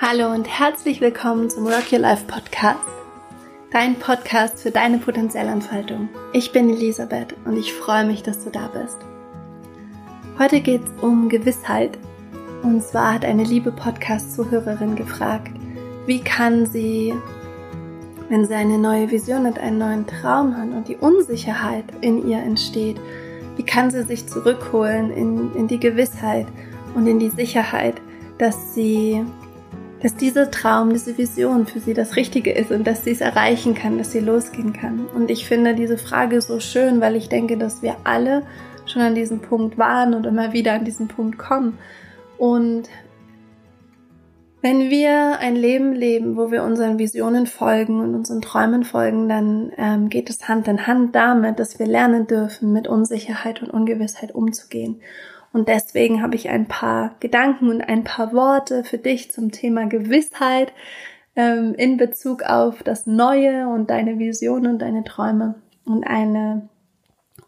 Hallo und herzlich willkommen zum Rock Your Life Podcast. Dein Podcast für deine Potenzialentfaltung. Ich bin Elisabeth und ich freue mich, dass du da bist. Heute geht es um Gewissheit. Und zwar hat eine liebe Podcast-Zuhörerin gefragt, wie kann sie, wenn sie eine neue Vision und einen neuen Traum hat und die Unsicherheit in ihr entsteht, wie kann sie sich zurückholen in, in die Gewissheit und in die Sicherheit, dass sie dass dieser Traum, diese Vision für sie das Richtige ist und dass sie es erreichen kann, dass sie losgehen kann. Und ich finde diese Frage so schön, weil ich denke, dass wir alle schon an diesem Punkt waren und immer wieder an diesen Punkt kommen. Und wenn wir ein Leben leben, wo wir unseren Visionen folgen und unseren Träumen folgen, dann ähm, geht es Hand in Hand damit, dass wir lernen dürfen, mit Unsicherheit und Ungewissheit umzugehen. Und deswegen habe ich ein paar Gedanken und ein paar Worte für dich zum Thema Gewissheit ähm, in Bezug auf das Neue und deine Visionen und deine Träume und eine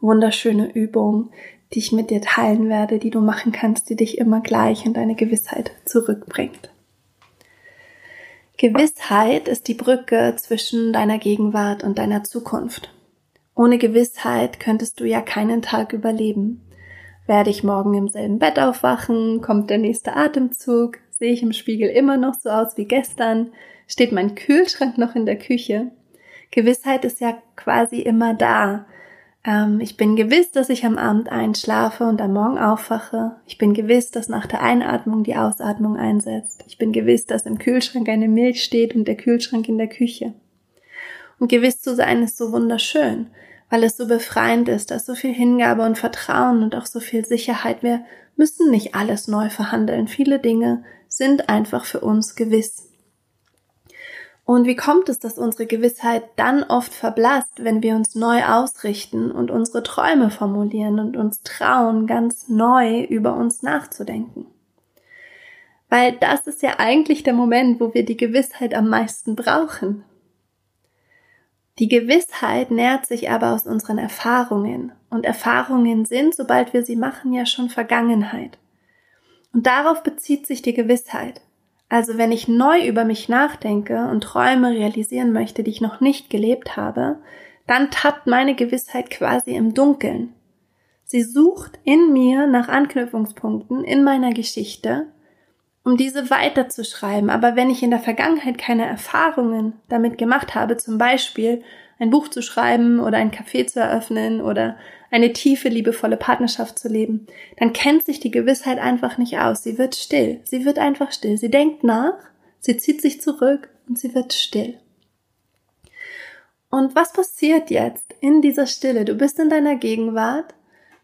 wunderschöne Übung, die ich mit dir teilen werde, die du machen kannst, die dich immer gleich in deine Gewissheit zurückbringt. Gewissheit ist die Brücke zwischen deiner Gegenwart und deiner Zukunft. Ohne Gewissheit könntest du ja keinen Tag überleben. Werde ich morgen im selben Bett aufwachen? Kommt der nächste Atemzug? Sehe ich im Spiegel immer noch so aus wie gestern? Steht mein Kühlschrank noch in der Küche? Gewissheit ist ja quasi immer da. Ähm, ich bin gewiss, dass ich am Abend einschlafe und am Morgen aufwache. Ich bin gewiss, dass nach der Einatmung die Ausatmung einsetzt. Ich bin gewiss, dass im Kühlschrank eine Milch steht und der Kühlschrank in der Küche. Und gewiss zu sein ist so wunderschön weil es so befreiend ist, da ist so viel Hingabe und Vertrauen und auch so viel Sicherheit. Wir müssen nicht alles neu verhandeln. Viele Dinge sind einfach für uns gewiss. Und wie kommt es, dass unsere Gewissheit dann oft verblasst, wenn wir uns neu ausrichten und unsere Träume formulieren und uns trauen, ganz neu über uns nachzudenken? Weil das ist ja eigentlich der Moment, wo wir die Gewissheit am meisten brauchen. Die Gewissheit nährt sich aber aus unseren Erfahrungen. Und Erfahrungen sind, sobald wir sie machen, ja schon Vergangenheit. Und darauf bezieht sich die Gewissheit. Also wenn ich neu über mich nachdenke und Träume realisieren möchte, die ich noch nicht gelebt habe, dann tappt meine Gewissheit quasi im Dunkeln. Sie sucht in mir nach Anknüpfungspunkten in meiner Geschichte um diese weiterzuschreiben. Aber wenn ich in der Vergangenheit keine Erfahrungen damit gemacht habe, zum Beispiel ein Buch zu schreiben oder ein Café zu eröffnen oder eine tiefe, liebevolle Partnerschaft zu leben, dann kennt sich die Gewissheit einfach nicht aus. Sie wird still. Sie wird einfach still. Sie denkt nach, sie zieht sich zurück und sie wird still. Und was passiert jetzt in dieser Stille? Du bist in deiner Gegenwart.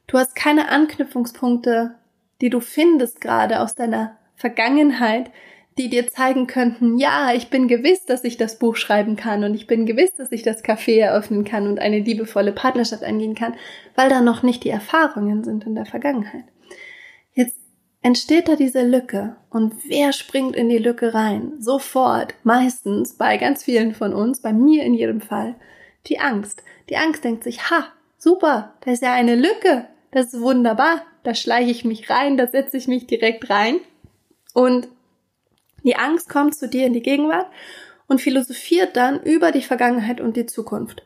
Du hast keine Anknüpfungspunkte, die du findest gerade aus deiner Vergangenheit, die dir zeigen könnten, ja, ich bin gewiss, dass ich das Buch schreiben kann und ich bin gewiss, dass ich das Café eröffnen kann und eine liebevolle Partnerschaft eingehen kann, weil da noch nicht die Erfahrungen sind in der Vergangenheit. Jetzt entsteht da diese Lücke und wer springt in die Lücke rein? Sofort, meistens bei ganz vielen von uns, bei mir in jedem Fall, die Angst. Die Angst denkt sich, ha, super, da ist ja eine Lücke, das ist wunderbar, da schleiche ich mich rein, da setze ich mich direkt rein und die Angst kommt zu dir in die Gegenwart und philosophiert dann über die Vergangenheit und die Zukunft.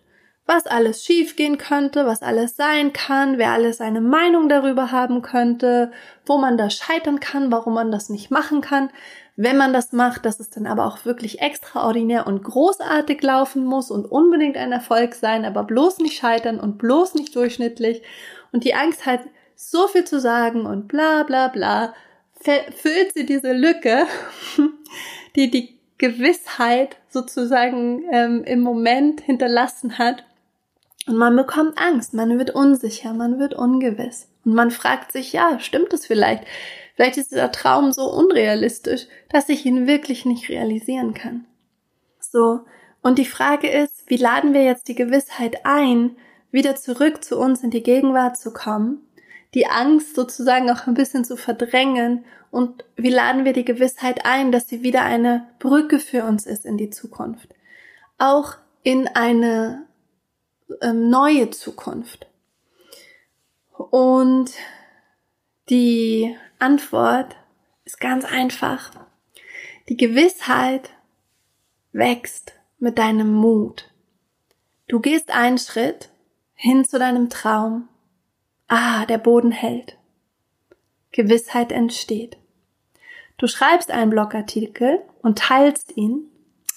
Was alles schiefgehen könnte, was alles sein kann, wer alles eine Meinung darüber haben könnte, wo man da scheitern kann, warum man das nicht machen kann. Wenn man das macht, dass es dann aber auch wirklich extraordinär und großartig laufen muss und unbedingt ein Erfolg sein, aber bloß nicht scheitern und bloß nicht durchschnittlich. Und die Angst hat so viel zu sagen und bla bla bla füllt sie diese Lücke, die die Gewissheit sozusagen ähm, im Moment hinterlassen hat. Und man bekommt Angst, man wird unsicher, man wird ungewiss. Und man fragt sich, ja, stimmt es vielleicht? Vielleicht ist dieser Traum so unrealistisch, dass ich ihn wirklich nicht realisieren kann. So. Und die Frage ist, wie laden wir jetzt die Gewissheit ein, wieder zurück zu uns in die Gegenwart zu kommen die Angst sozusagen auch ein bisschen zu verdrängen und wie laden wir die Gewissheit ein, dass sie wieder eine Brücke für uns ist in die Zukunft. Auch in eine ähm, neue Zukunft. Und die Antwort ist ganz einfach. Die Gewissheit wächst mit deinem Mut. Du gehst einen Schritt hin zu deinem Traum. Ah, der Boden hält. Gewissheit entsteht. Du schreibst einen Blogartikel und teilst ihn.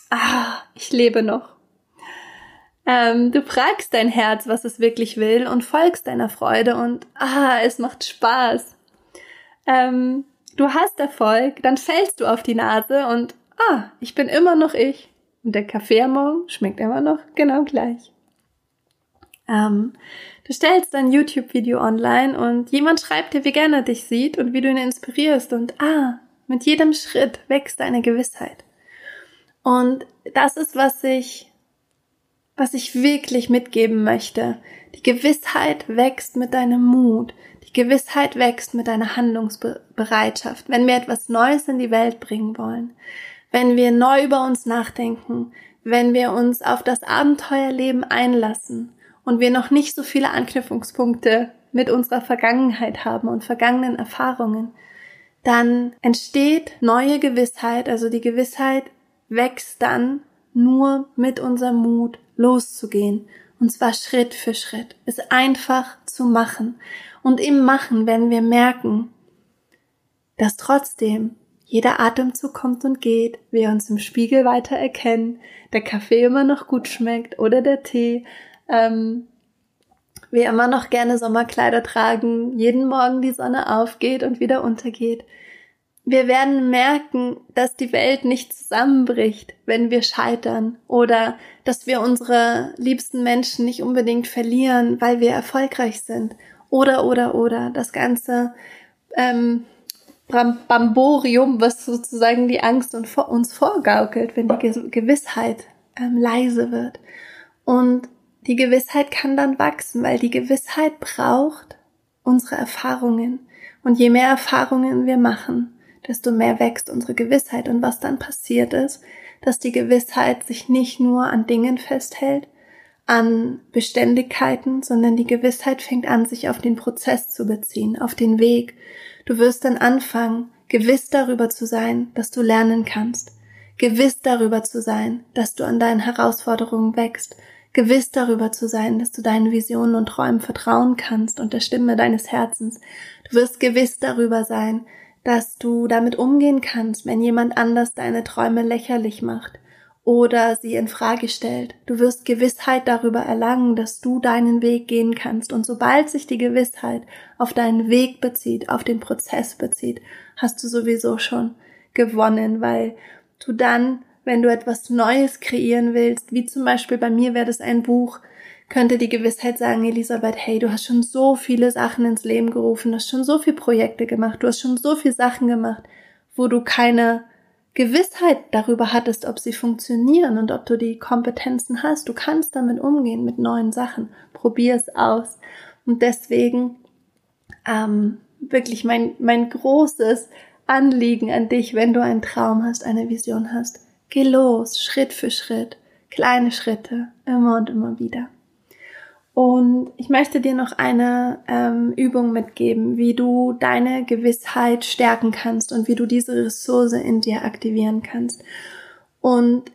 Ah, ich lebe noch. Ähm, du fragst dein Herz, was es wirklich will und folgst deiner Freude und ah, es macht Spaß. Ähm, du hast Erfolg, dann fällst du auf die Nase und ah, ich bin immer noch ich. Und der Kaffee am Morgen schmeckt immer noch genau gleich. Ähm, du stellst ein YouTube-Video online und jemand schreibt dir, wie gerne er dich sieht und wie du ihn inspirierst und ah, mit jedem Schritt wächst deine Gewissheit. Und das ist, was ich, was ich wirklich mitgeben möchte. Die Gewissheit wächst mit deinem Mut. Die Gewissheit wächst mit deiner Handlungsbereitschaft, wenn wir etwas Neues in die Welt bringen wollen, wenn wir neu über uns nachdenken, wenn wir uns auf das Abenteuerleben einlassen und wir noch nicht so viele Anknüpfungspunkte mit unserer Vergangenheit haben und vergangenen Erfahrungen, dann entsteht neue Gewissheit, also die Gewissheit wächst dann nur mit unserem Mut loszugehen, und zwar Schritt für Schritt, es einfach zu machen. Und im Machen, wenn wir merken, dass trotzdem jeder Atemzug kommt und geht, wir uns im Spiegel weiter erkennen, der Kaffee immer noch gut schmeckt oder der Tee, ähm, wir immer noch gerne Sommerkleider tragen, jeden Morgen die Sonne aufgeht und wieder untergeht. Wir werden merken, dass die Welt nicht zusammenbricht, wenn wir scheitern oder dass wir unsere liebsten Menschen nicht unbedingt verlieren, weil wir erfolgreich sind. Oder, oder, oder. Das ganze ähm, Bamborium, was sozusagen die Angst uns vorgaukelt, wenn die Gewissheit ähm, leise wird. Und die Gewissheit kann dann wachsen, weil die Gewissheit braucht unsere Erfahrungen. Und je mehr Erfahrungen wir machen, desto mehr wächst unsere Gewissheit. Und was dann passiert ist, dass die Gewissheit sich nicht nur an Dingen festhält, an Beständigkeiten, sondern die Gewissheit fängt an, sich auf den Prozess zu beziehen, auf den Weg. Du wirst dann anfangen, gewiss darüber zu sein, dass du lernen kannst, gewiss darüber zu sein, dass du an deinen Herausforderungen wächst, gewiss darüber zu sein, dass du deinen Visionen und Träumen vertrauen kannst und der Stimme deines Herzens. Du wirst gewiss darüber sein, dass du damit umgehen kannst, wenn jemand anders deine Träume lächerlich macht oder sie in Frage stellt. Du wirst Gewissheit darüber erlangen, dass du deinen Weg gehen kannst. Und sobald sich die Gewissheit auf deinen Weg bezieht, auf den Prozess bezieht, hast du sowieso schon gewonnen, weil du dann wenn du etwas Neues kreieren willst, wie zum Beispiel bei mir wäre das ein Buch, könnte die Gewissheit sagen, Elisabeth, hey, du hast schon so viele Sachen ins Leben gerufen, du hast schon so viele Projekte gemacht, du hast schon so viele Sachen gemacht, wo du keine Gewissheit darüber hattest, ob sie funktionieren und ob du die Kompetenzen hast. Du kannst damit umgehen mit neuen Sachen. Probier es aus. Und deswegen ähm, wirklich mein, mein großes Anliegen an dich, wenn du einen Traum hast, eine Vision hast. Geh los, Schritt für Schritt, kleine Schritte, immer und immer wieder. Und ich möchte dir noch eine ähm, Übung mitgeben, wie du deine Gewissheit stärken kannst und wie du diese Ressource in dir aktivieren kannst. Und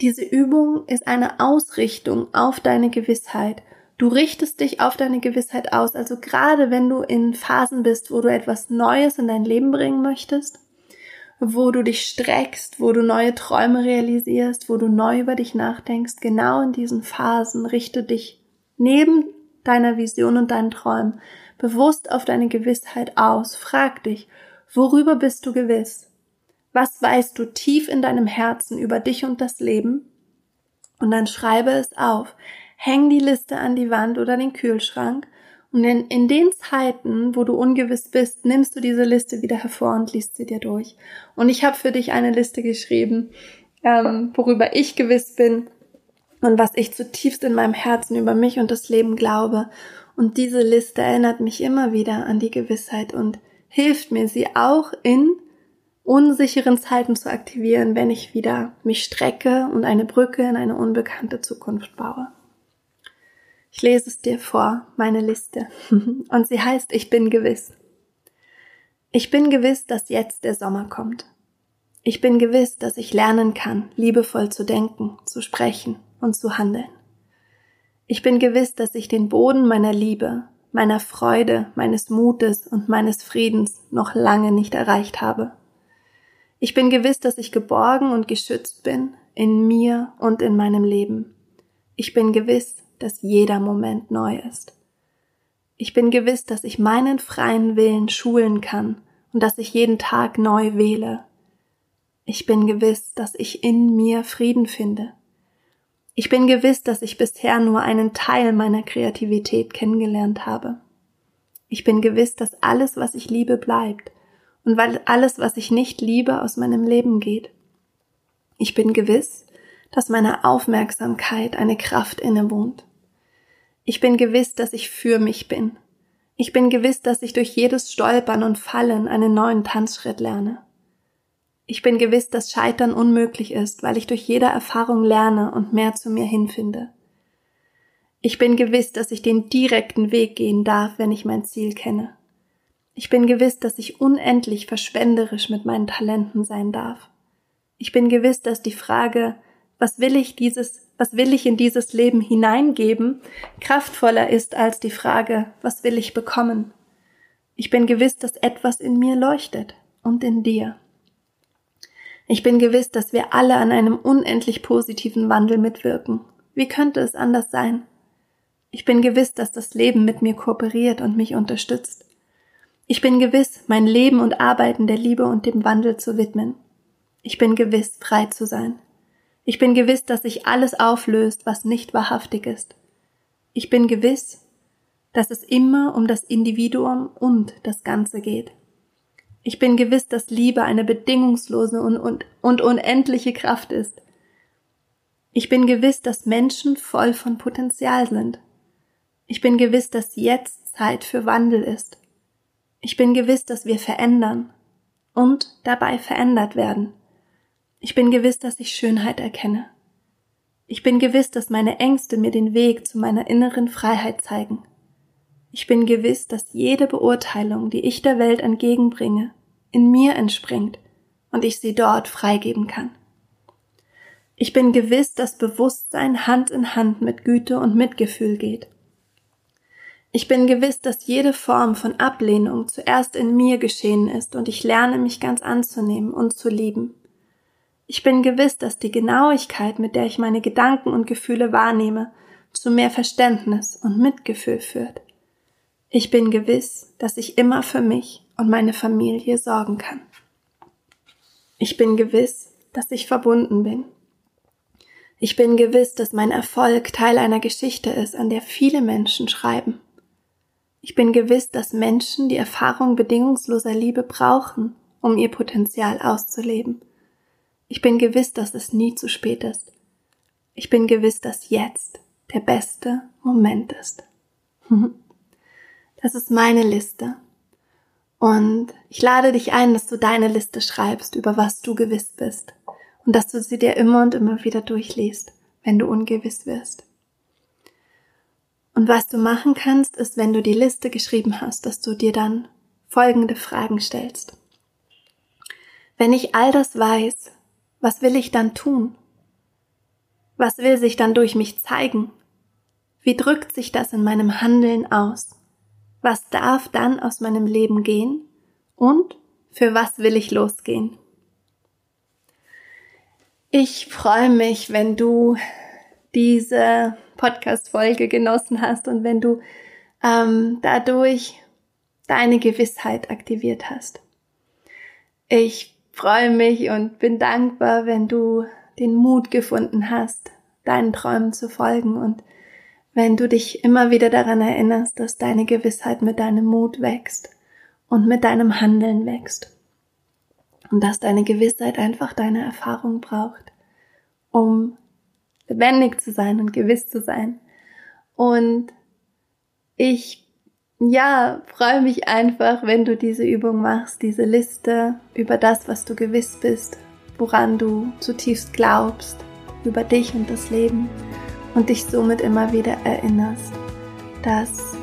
diese Übung ist eine Ausrichtung auf deine Gewissheit. Du richtest dich auf deine Gewissheit aus. Also gerade wenn du in Phasen bist, wo du etwas Neues in dein Leben bringen möchtest, wo du dich streckst, wo du neue Träume realisierst, wo du neu über dich nachdenkst, genau in diesen Phasen richte dich neben deiner Vision und deinen Träumen bewusst auf deine Gewissheit aus. Frag dich, worüber bist du gewiss? Was weißt du tief in deinem Herzen über dich und das Leben? Und dann schreibe es auf. Häng die Liste an die Wand oder den Kühlschrank und in, in den Zeiten, wo du ungewiss bist, nimmst du diese Liste wieder hervor und liest sie dir durch. Und ich habe für dich eine Liste geschrieben, ähm, worüber ich gewiss bin und was ich zutiefst in meinem Herzen über mich und das Leben glaube. Und diese Liste erinnert mich immer wieder an die Gewissheit und hilft mir, sie auch in unsicheren Zeiten zu aktivieren, wenn ich wieder mich strecke und eine Brücke in eine unbekannte Zukunft baue. Ich lese es dir vor, meine Liste. Und sie heißt Ich bin gewiss. Ich bin gewiss, dass jetzt der Sommer kommt. Ich bin gewiss, dass ich lernen kann, liebevoll zu denken, zu sprechen und zu handeln. Ich bin gewiss, dass ich den Boden meiner Liebe, meiner Freude, meines Mutes und meines Friedens noch lange nicht erreicht habe. Ich bin gewiss, dass ich geborgen und geschützt bin in mir und in meinem Leben. Ich bin gewiss, dass jeder Moment neu ist. Ich bin gewiss, dass ich meinen freien Willen schulen kann und dass ich jeden Tag neu wähle. Ich bin gewiss, dass ich in mir Frieden finde. Ich bin gewiss, dass ich bisher nur einen Teil meiner Kreativität kennengelernt habe. Ich bin gewiss, dass alles, was ich liebe, bleibt und weil alles, was ich nicht liebe, aus meinem Leben geht. Ich bin gewiss, dass meiner Aufmerksamkeit eine Kraft innewohnt. Ich bin gewiss, dass ich für mich bin. Ich bin gewiss, dass ich durch jedes Stolpern und Fallen einen neuen Tanzschritt lerne. Ich bin gewiss, dass Scheitern unmöglich ist, weil ich durch jede Erfahrung lerne und mehr zu mir hinfinde. Ich bin gewiss, dass ich den direkten Weg gehen darf, wenn ich mein Ziel kenne. Ich bin gewiss, dass ich unendlich verschwenderisch mit meinen Talenten sein darf. Ich bin gewiss, dass die Frage, was will ich dieses, was will ich in dieses Leben hineingeben, kraftvoller ist als die Frage, was will ich bekommen. Ich bin gewiss, dass etwas in mir leuchtet und in dir. Ich bin gewiss, dass wir alle an einem unendlich positiven Wandel mitwirken. Wie könnte es anders sein? Ich bin gewiss, dass das Leben mit mir kooperiert und mich unterstützt. Ich bin gewiss, mein Leben und Arbeiten der Liebe und dem Wandel zu widmen. Ich bin gewiss, frei zu sein. Ich bin gewiss, dass sich alles auflöst, was nicht wahrhaftig ist. Ich bin gewiss, dass es immer um das Individuum und das Ganze geht. Ich bin gewiss, dass Liebe eine bedingungslose und, und, und unendliche Kraft ist. Ich bin gewiss, dass Menschen voll von Potenzial sind. Ich bin gewiss, dass jetzt Zeit für Wandel ist. Ich bin gewiss, dass wir verändern und dabei verändert werden. Ich bin gewiss, dass ich Schönheit erkenne. Ich bin gewiss, dass meine Ängste mir den Weg zu meiner inneren Freiheit zeigen. Ich bin gewiss, dass jede Beurteilung, die ich der Welt entgegenbringe, in mir entspringt und ich sie dort freigeben kann. Ich bin gewiss, dass Bewusstsein Hand in Hand mit Güte und Mitgefühl geht. Ich bin gewiss, dass jede Form von Ablehnung zuerst in mir geschehen ist und ich lerne mich ganz anzunehmen und zu lieben. Ich bin gewiss, dass die Genauigkeit, mit der ich meine Gedanken und Gefühle wahrnehme, zu mehr Verständnis und Mitgefühl führt. Ich bin gewiss, dass ich immer für mich und meine Familie sorgen kann. Ich bin gewiss, dass ich verbunden bin. Ich bin gewiss, dass mein Erfolg Teil einer Geschichte ist, an der viele Menschen schreiben. Ich bin gewiss, dass Menschen die Erfahrung bedingungsloser Liebe brauchen, um ihr Potenzial auszuleben ich bin gewiss, dass es nie zu spät ist. Ich bin gewiss, dass jetzt der beste Moment ist. Das ist meine Liste. Und ich lade dich ein, dass du deine Liste schreibst, über was du gewiss bist. Und dass du sie dir immer und immer wieder durchliest, wenn du ungewiss wirst. Und was du machen kannst, ist, wenn du die Liste geschrieben hast, dass du dir dann folgende Fragen stellst. Wenn ich all das weiß, was will ich dann tun? Was will sich dann durch mich zeigen? Wie drückt sich das in meinem Handeln aus? Was darf dann aus meinem Leben gehen? Und für was will ich losgehen? Ich freue mich, wenn du diese Podcast-Folge genossen hast und wenn du ähm, dadurch deine Gewissheit aktiviert hast. Ich freue mich und bin dankbar, wenn du den Mut gefunden hast, deinen Träumen zu folgen und wenn du dich immer wieder daran erinnerst, dass deine Gewissheit mit deinem Mut wächst und mit deinem Handeln wächst. Und dass deine Gewissheit einfach deine Erfahrung braucht, um lebendig zu sein und gewiss zu sein. Und ich ja, freue mich einfach, wenn du diese Übung machst, diese Liste über das, was du gewiss bist, woran du zutiefst glaubst, über dich und das Leben und dich somit immer wieder erinnerst, dass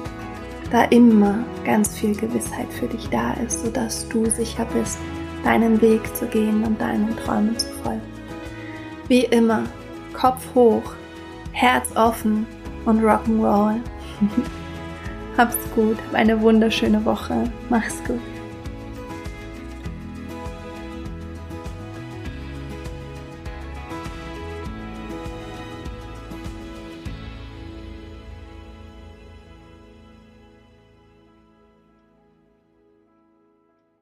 da immer ganz viel Gewissheit für dich da ist, sodass du sicher bist, deinen Weg zu gehen und deinen Träumen zu folgen. Wie immer, Kopf hoch, Herz offen und Rock'n'Roll. Hab's gut, hab eine wunderschöne Woche. Mach's gut.